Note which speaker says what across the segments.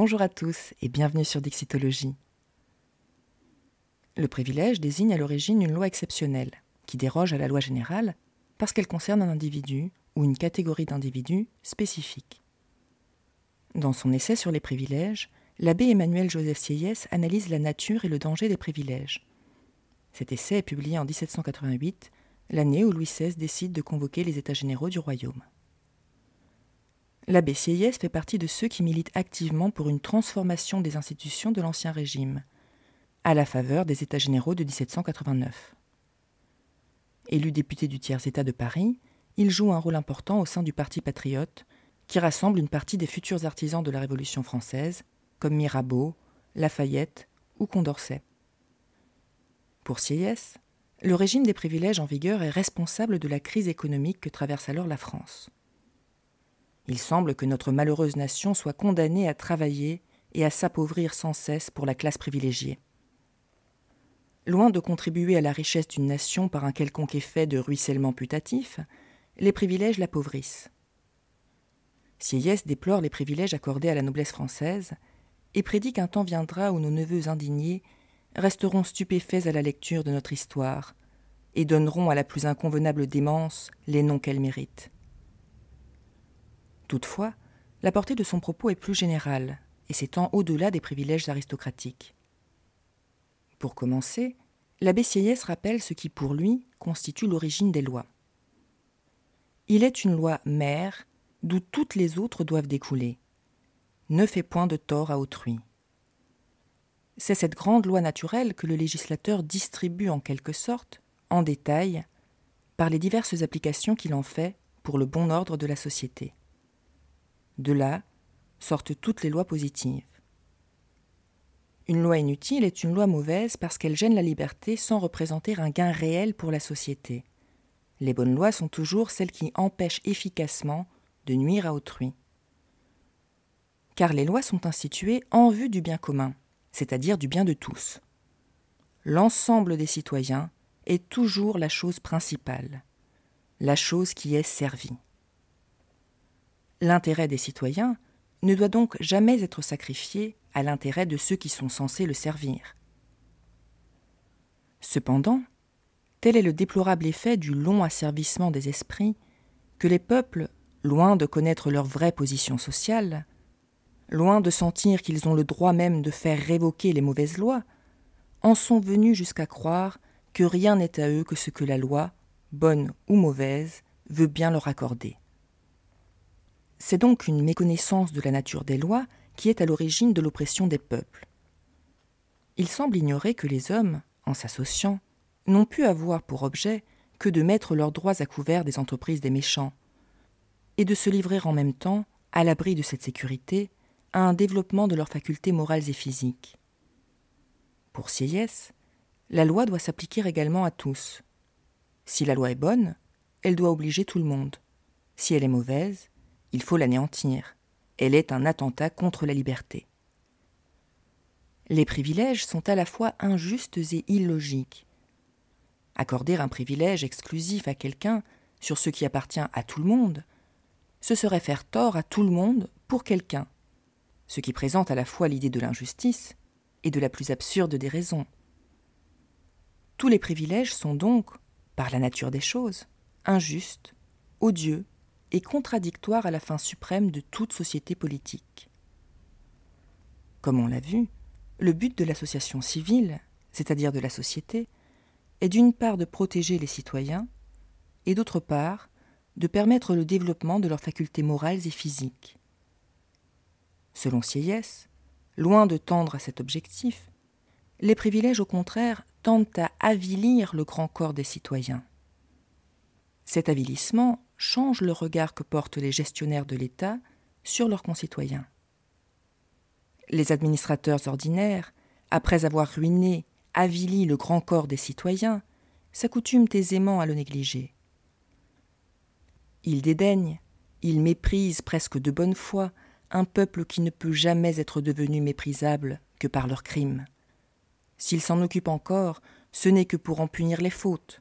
Speaker 1: Bonjour à tous et bienvenue sur Dixitologie. Le privilège désigne à l'origine une loi exceptionnelle, qui déroge à la loi générale parce qu'elle concerne un individu ou une catégorie d'individus spécifique. Dans son essai sur les privilèges, l'abbé Emmanuel Joseph Sieyès analyse la nature et le danger des privilèges. Cet essai est publié en 1788, l'année où Louis XVI décide de convoquer les États généraux du royaume. L'abbé Sieyès fait partie de ceux qui militent activement pour une transformation des institutions de l'Ancien Régime, à la faveur des États généraux de 1789. Élu député du tiers-État de Paris, il joue un rôle important au sein du Parti patriote, qui rassemble une partie des futurs artisans de la Révolution française, comme Mirabeau, Lafayette ou Condorcet. Pour Sieyès, le régime des privilèges en vigueur est responsable de la crise économique que traverse alors la France. Il semble que notre malheureuse nation soit condamnée à travailler et à s'appauvrir sans cesse pour la classe privilégiée. Loin de contribuer à la richesse d'une nation par un quelconque effet de ruissellement putatif, les privilèges l'appauvrissent. Sieyès déplore les privilèges accordés à la noblesse française et prédit qu'un temps viendra où nos neveux indignés resteront stupéfaits à la lecture de notre histoire et donneront à la plus inconvenable démence les noms qu'elle mérite. Toutefois, la portée de son propos est plus générale et s'étend au-delà des privilèges aristocratiques. Pour commencer, l'abbé Sieyès rappelle ce qui, pour lui, constitue l'origine des lois. Il est une loi mère d'où toutes les autres doivent découler. Ne fais point de tort à autrui. C'est cette grande loi naturelle que le législateur distribue en quelque sorte, en détail, par les diverses applications qu'il en fait pour le bon ordre de la société. De là sortent toutes les lois positives. Une loi inutile est une loi mauvaise parce qu'elle gêne la liberté sans représenter un gain réel pour la société. Les bonnes lois sont toujours celles qui empêchent efficacement de nuire à autrui. Car les lois sont instituées en vue du bien commun, c'est-à-dire du bien de tous. L'ensemble des citoyens est toujours la chose principale, la chose qui est servie. L'intérêt des citoyens ne doit donc jamais être sacrifié à l'intérêt de ceux qui sont censés le servir. Cependant, tel est le déplorable effet du long asservissement des esprits que les peuples, loin de connaître leur vraie position sociale, loin de sentir qu'ils ont le droit même de faire révoquer les mauvaises lois, en sont venus jusqu'à croire que rien n'est à eux que ce que la loi, bonne ou mauvaise, veut bien leur accorder. C'est donc une méconnaissance de la nature des lois qui est à l'origine de l'oppression des peuples. Il semble ignorer que les hommes, en s'associant, n'ont pu avoir pour objet que de mettre leurs droits à couvert des entreprises des méchants, et de se livrer en même temps, à l'abri de cette sécurité, à un développement de leurs facultés morales et physiques. Pour Sieyès, la loi doit s'appliquer également à tous. Si la loi est bonne, elle doit obliger tout le monde. Si elle est mauvaise, il faut l'anéantir. Elle est un attentat contre la liberté. Les privilèges sont à la fois injustes et illogiques. Accorder un privilège exclusif à quelqu'un sur ce qui appartient à tout le monde, ce serait faire tort à tout le monde pour quelqu'un, ce qui présente à la fois l'idée de l'injustice et de la plus absurde des raisons. Tous les privilèges sont donc, par la nature des choses, injustes, odieux et contradictoire à la fin suprême de toute société politique. Comme on l'a vu, le but de l'association civile, c'est-à-dire de la société, est d'une part de protéger les citoyens et d'autre part de permettre le développement de leurs facultés morales et physiques. Selon Sieyès, loin de tendre à cet objectif, les privilèges au contraire tendent à avilir le grand corps des citoyens. Cet avilissement change le regard que portent les gestionnaires de l'État sur leurs concitoyens. Les administrateurs ordinaires, après avoir ruiné, avili le grand corps des citoyens, s'accoutument aisément à le négliger. Ils dédaignent, ils méprisent presque de bonne foi un peuple qui ne peut jamais être devenu méprisable que par leurs crimes. S'ils s'en occupent encore, ce n'est que pour en punir les fautes.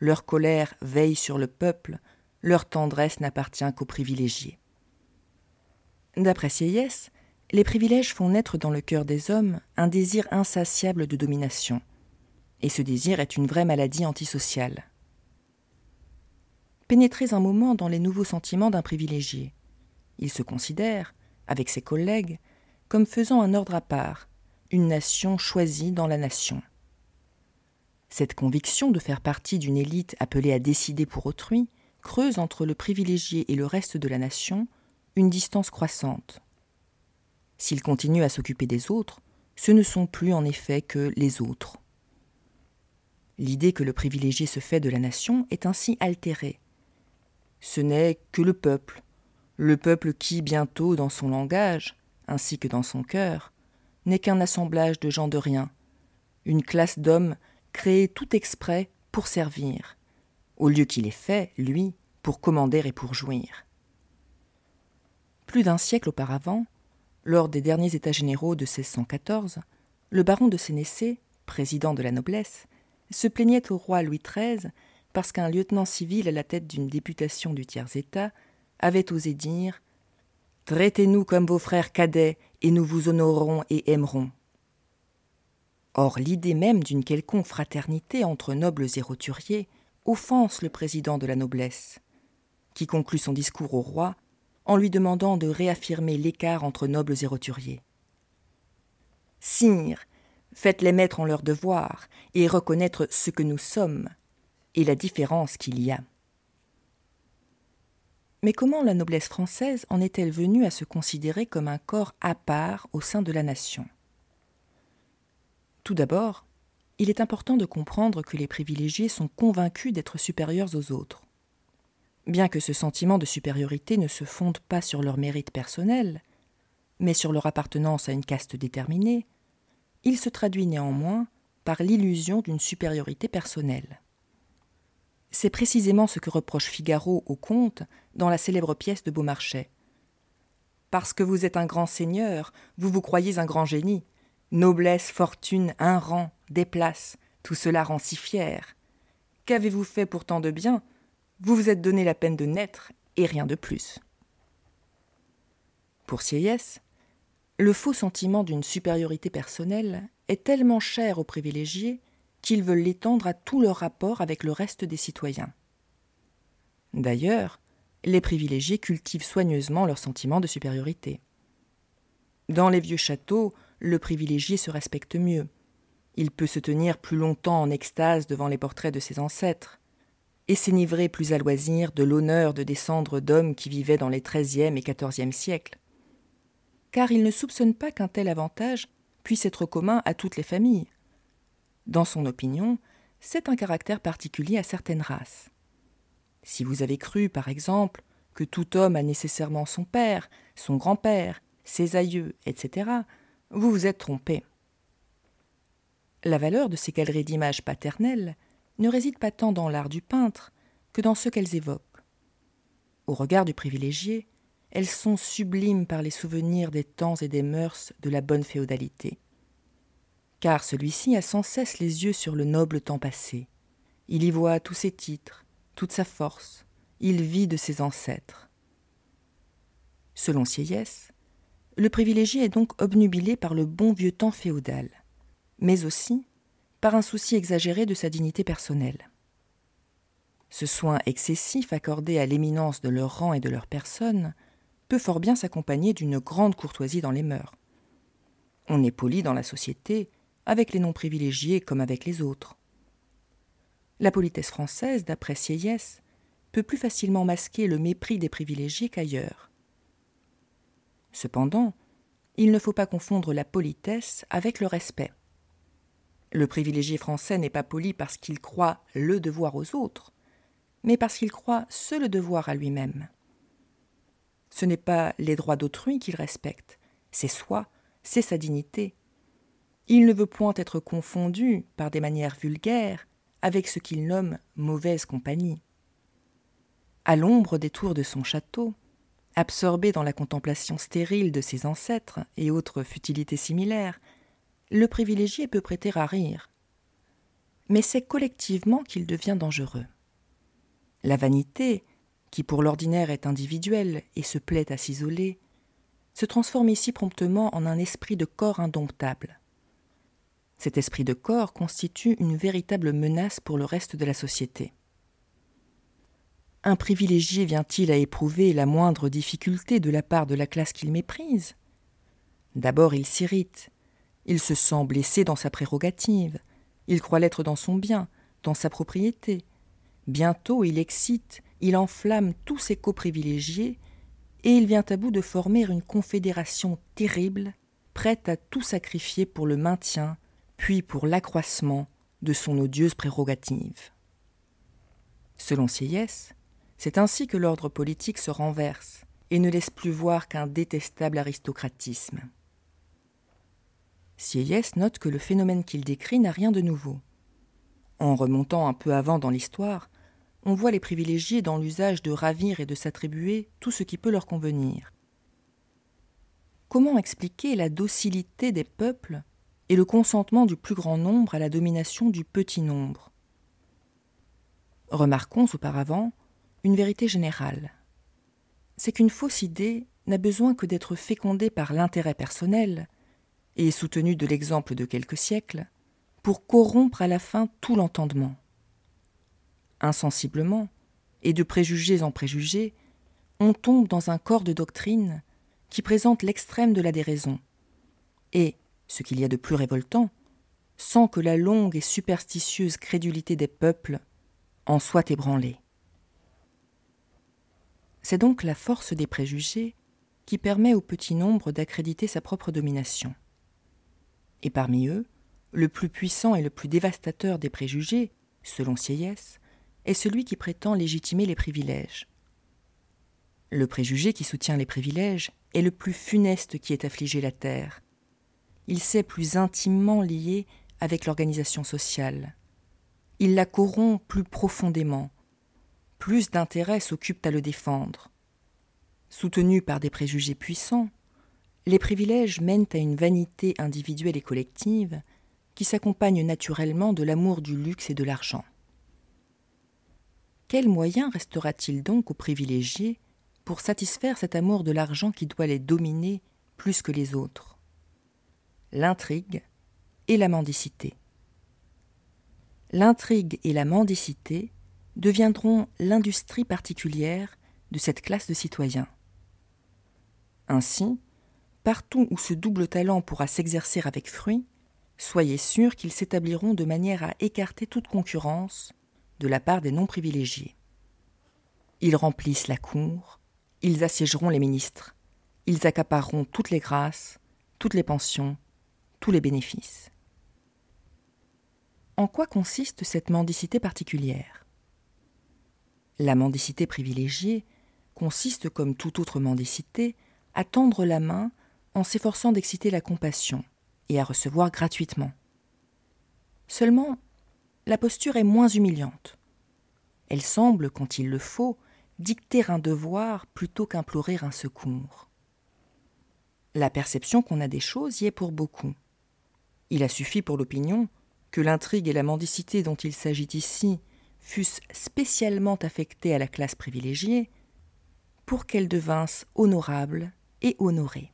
Speaker 1: Leur colère veille sur le peuple leur tendresse n'appartient qu'aux privilégiés. D'après Sieyès, les privilèges font naître dans le cœur des hommes un désir insatiable de domination, et ce désir est une vraie maladie antisociale. Pénétrez un moment dans les nouveaux sentiments d'un privilégié. Il se considère, avec ses collègues, comme faisant un ordre à part, une nation choisie dans la nation. Cette conviction de faire partie d'une élite appelée à décider pour autrui creuse entre le privilégié et le reste de la nation une distance croissante. S'il continue à s'occuper des autres, ce ne sont plus en effet que les autres. L'idée que le privilégié se fait de la nation est ainsi altérée. Ce n'est que le peuple, le peuple qui, bientôt, dans son langage, ainsi que dans son cœur, n'est qu'un assemblage de gens de rien, une classe d'hommes créée tout exprès pour servir, au lieu qu'il est fait, lui, pour commander et pour jouir. Plus d'un siècle auparavant, lors des derniers États généraux de 1614, le baron de Sénécé, président de la noblesse, se plaignait au roi Louis XIII parce qu'un lieutenant civil à la tête d'une députation du tiers-État avait osé dire Traitez-nous comme vos frères cadets, et nous vous honorerons et aimerons. Or, l'idée même d'une quelconque fraternité entre nobles et roturiers offense le président de la noblesse, qui conclut son discours au roi en lui demandant de réaffirmer l'écart entre nobles et roturiers. Sire, faites-les mettre en leur devoir et reconnaître ce que nous sommes et la différence qu'il y a. Mais comment la noblesse française en est-elle venue à se considérer comme un corps à part au sein de la nation? Tout d'abord, il est important de comprendre que les privilégiés sont convaincus d'être supérieurs aux autres. Bien que ce sentiment de supériorité ne se fonde pas sur leur mérite personnel, mais sur leur appartenance à une caste déterminée, il se traduit néanmoins par l'illusion d'une supériorité personnelle. C'est précisément ce que reproche Figaro au comte dans la célèbre pièce de Beaumarchais. Parce que vous êtes un grand seigneur, vous vous croyez un grand génie. Noblesse, fortune, un rang, des places, tout cela rend si fier. Qu'avez-vous fait pourtant de bien? Vous vous êtes donné la peine de naître et rien de plus. Pour Sieyès, le faux sentiment d'une supériorité personnelle est tellement cher aux privilégiés qu'ils veulent l'étendre à tout leur rapport avec le reste des citoyens. D'ailleurs, les privilégiés cultivent soigneusement leur sentiment de supériorité. Dans les vieux châteaux, le privilégié se respecte mieux. Il peut se tenir plus longtemps en extase devant les portraits de ses ancêtres et s'énivrer plus à loisir de l'honneur de descendre d'hommes qui vivaient dans les XIIIe et XIVe siècles. Car il ne soupçonne pas qu'un tel avantage puisse être commun à toutes les familles. Dans son opinion, c'est un caractère particulier à certaines races. Si vous avez cru, par exemple, que tout homme a nécessairement son père, son grand-père, ses aïeux, etc., vous vous êtes trompé. La valeur de ces galeries d'images paternelles ne résident pas tant dans l'art du peintre que dans ce qu'elles évoquent. Au regard du privilégié, elles sont sublimes par les souvenirs des temps et des mœurs de la bonne féodalité. Car celui-ci a sans cesse les yeux sur le noble temps passé. Il y voit tous ses titres, toute sa force, il vit de ses ancêtres. Selon Sieyès, le privilégié est donc obnubilé par le bon vieux temps féodal, mais aussi par un souci exagéré de sa dignité personnelle. Ce soin excessif accordé à l'éminence de leur rang et de leur personne peut fort bien s'accompagner d'une grande courtoisie dans les mœurs. On est poli dans la société, avec les non privilégiés comme avec les autres. La politesse française, d'après Sieyès, peut plus facilement masquer le mépris des privilégiés qu'ailleurs. Cependant, il ne faut pas confondre la politesse avec le respect. Le privilégié français n'est pas poli parce qu'il croit le devoir aux autres, mais parce qu'il croit ce le devoir à lui-même. Ce n'est pas les droits d'autrui qu'il respecte, c'est soi, c'est sa dignité. Il ne veut point être confondu par des manières vulgaires avec ce qu'il nomme mauvaise compagnie. À l'ombre des tours de son château, absorbé dans la contemplation stérile de ses ancêtres et autres futilités similaires, le privilégié peut prêter à rire. Mais c'est collectivement qu'il devient dangereux. La vanité, qui pour l'ordinaire est individuelle et se plaît à s'isoler, se transforme ici promptement en un esprit de corps indomptable. Cet esprit de corps constitue une véritable menace pour le reste de la société. Un privilégié vient-il à éprouver la moindre difficulté de la part de la classe qu'il méprise? D'abord il s'irrite, il se sent blessé dans sa prérogative, il croit l'être dans son bien, dans sa propriété. Bientôt il excite, il enflamme tous ses coprivilégiés, et il vient à bout de former une confédération terrible, prête à tout sacrifier pour le maintien, puis pour l'accroissement de son odieuse prérogative. Selon Sieyès, c'est ainsi que l'ordre politique se renverse et ne laisse plus voir qu'un détestable aristocratisme. Sieyès note que le phénomène qu'il décrit n'a rien de nouveau. En remontant un peu avant dans l'histoire, on voit les privilégiés dans l'usage de ravir et de s'attribuer tout ce qui peut leur convenir. Comment expliquer la docilité des peuples et le consentement du plus grand nombre à la domination du petit nombre? Remarquons auparavant une vérité générale. C'est qu'une fausse idée n'a besoin que d'être fécondée par l'intérêt personnel et soutenu de l'exemple de quelques siècles, pour corrompre à la fin tout l'entendement. Insensiblement, et de préjugés en préjugés, on tombe dans un corps de doctrine qui présente l'extrême de la déraison, et, ce qu'il y a de plus révoltant, sans que la longue et superstitieuse crédulité des peuples en soit ébranlée. C'est donc la force des préjugés qui permet au petit nombre d'accréditer sa propre domination et parmi eux, le plus puissant et le plus dévastateur des préjugés, selon Sieyès, est celui qui prétend légitimer les privilèges. Le préjugé qui soutient les privilèges est le plus funeste qui ait affligé la terre. Il s'est plus intimement lié avec l'organisation sociale. Il la corrompt plus profondément. Plus d'intérêts s'occupent à le défendre. Soutenu par des préjugés puissants, les privilèges mènent à une vanité individuelle et collective qui s'accompagne naturellement de l'amour du luxe et de l'argent. Quel moyen restera-t-il donc aux privilégiés pour satisfaire cet amour de l'argent qui doit les dominer plus que les autres? L'intrigue et la mendicité. L'intrigue et la mendicité deviendront l'industrie particulière de cette classe de citoyens. Ainsi, partout où ce double talent pourra s'exercer avec fruit, soyez sûrs qu'ils s'établiront de manière à écarter toute concurrence de la part des non privilégiés. Ils remplissent la cour, ils assiégeront les ministres, ils accapareront toutes les grâces, toutes les pensions, tous les bénéfices. En quoi consiste cette mendicité particulière? La mendicité privilégiée consiste, comme toute autre mendicité, à tendre la main en s'efforçant d'exciter la compassion et à recevoir gratuitement. Seulement, la posture est moins humiliante. Elle semble, quand il le faut, dicter un devoir plutôt qu'implorer un secours. La perception qu'on a des choses y est pour beaucoup. Il a suffi pour l'opinion que l'intrigue et la mendicité dont il s'agit ici fussent spécialement affectées à la classe privilégiée pour qu'elles devinssent honorables et honorées.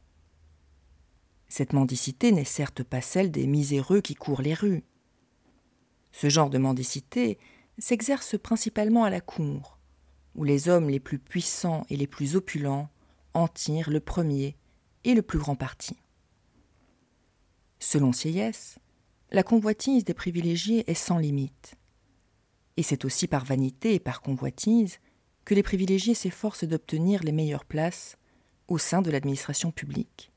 Speaker 1: Cette mendicité n'est certes pas celle des miséreux qui courent les rues. Ce genre de mendicité s'exerce principalement à la cour, où les hommes les plus puissants et les plus opulents en tirent le premier et le plus grand parti. Selon Sieyès, la convoitise des privilégiés est sans limite. Et c'est aussi par vanité et par convoitise que les privilégiés s'efforcent d'obtenir les meilleures places au sein de l'administration publique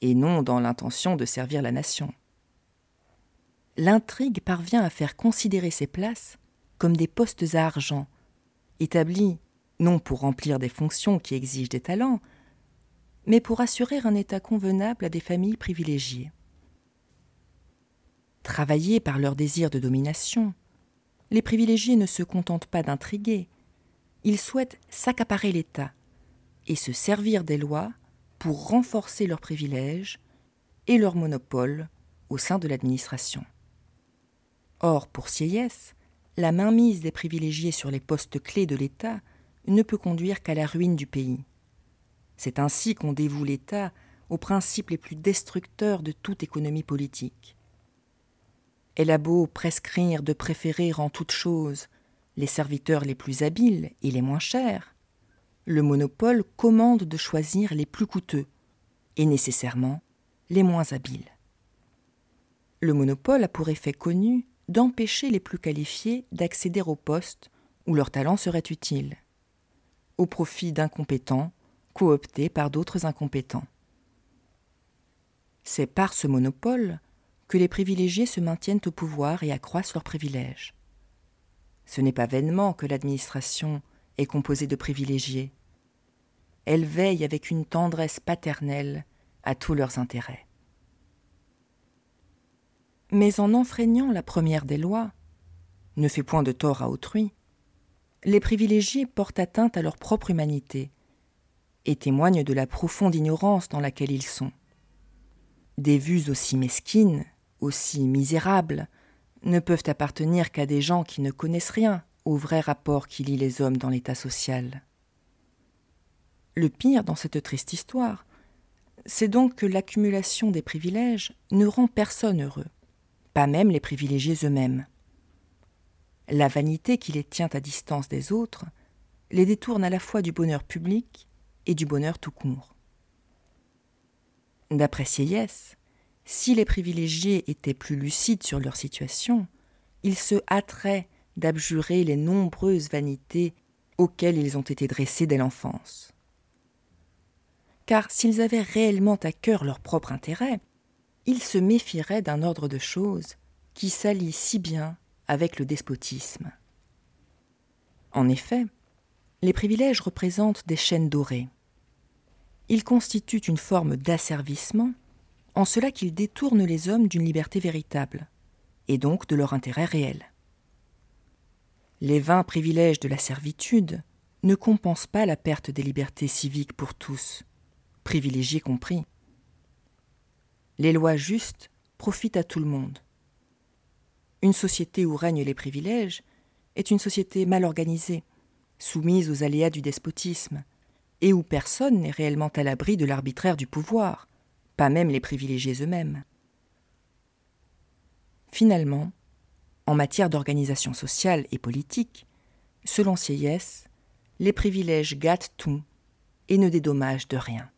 Speaker 1: et non dans l'intention de servir la nation. L'intrigue parvient à faire considérer ces places comme des postes à argent, établis non pour remplir des fonctions qui exigent des talents, mais pour assurer un état convenable à des familles privilégiées. Travaillés par leur désir de domination, les privilégiés ne se contentent pas d'intriguer, ils souhaitent s'accaparer l'État et se servir des lois pour renforcer leurs privilèges et leur monopole au sein de l'administration. Or, pour Sieyès, la mainmise des privilégiés sur les postes clés de l'État ne peut conduire qu'à la ruine du pays. C'est ainsi qu'on dévoue l'État aux principes les plus destructeurs de toute économie politique. Elle a beau prescrire de préférer en toute chose les serviteurs les plus habiles et les moins chers, le monopole commande de choisir les plus coûteux et nécessairement les moins habiles. Le monopole a pour effet connu d'empêcher les plus qualifiés d'accéder au poste où leur talent serait utile, au profit d'incompétents cooptés par d'autres incompétents. C'est par ce monopole que les privilégiés se maintiennent au pouvoir et accroissent leurs privilèges. Ce n'est pas vainement que l'administration est composée de privilégiés. Elle veille avec une tendresse paternelle à tous leurs intérêts. Mais en enfreignant la première des lois, ne fait point de tort à autrui, les privilégiés portent atteinte à leur propre humanité et témoignent de la profonde ignorance dans laquelle ils sont. Des vues aussi mesquines, aussi misérables, ne peuvent appartenir qu'à des gens qui ne connaissent rien au vrai rapport qui lie les hommes dans l'état social. Le pire dans cette triste histoire, c'est donc que l'accumulation des privilèges ne rend personne heureux, pas même les privilégiés eux-mêmes. La vanité qui les tient à distance des autres les détourne à la fois du bonheur public et du bonheur tout court. D'après Sieyès, si les privilégiés étaient plus lucides sur leur situation, ils se hâteraient d'abjurer les nombreuses vanités auxquelles ils ont été dressés dès l'enfance. Car s'ils avaient réellement à cœur leur propre intérêt, ils se méfieraient d'un ordre de choses qui s'allie si bien avec le despotisme. En effet, les privilèges représentent des chaînes dorées. Ils constituent une forme d'asservissement en cela qu'ils détournent les hommes d'une liberté véritable, et donc de leur intérêt réel. Les vains privilèges de la servitude ne compensent pas la perte des libertés civiques pour tous, privilégiés compris. Les lois justes profitent à tout le monde, une société où règnent les privilèges est une société mal organisée, soumise aux aléas du despotisme, et où personne n'est réellement à l'abri de l'arbitraire du pouvoir, pas même les privilégiés eux-mêmes. Finalement, en matière d'organisation sociale et politique, selon Sieyès, les privilèges gâtent tout et ne dédommagent de rien.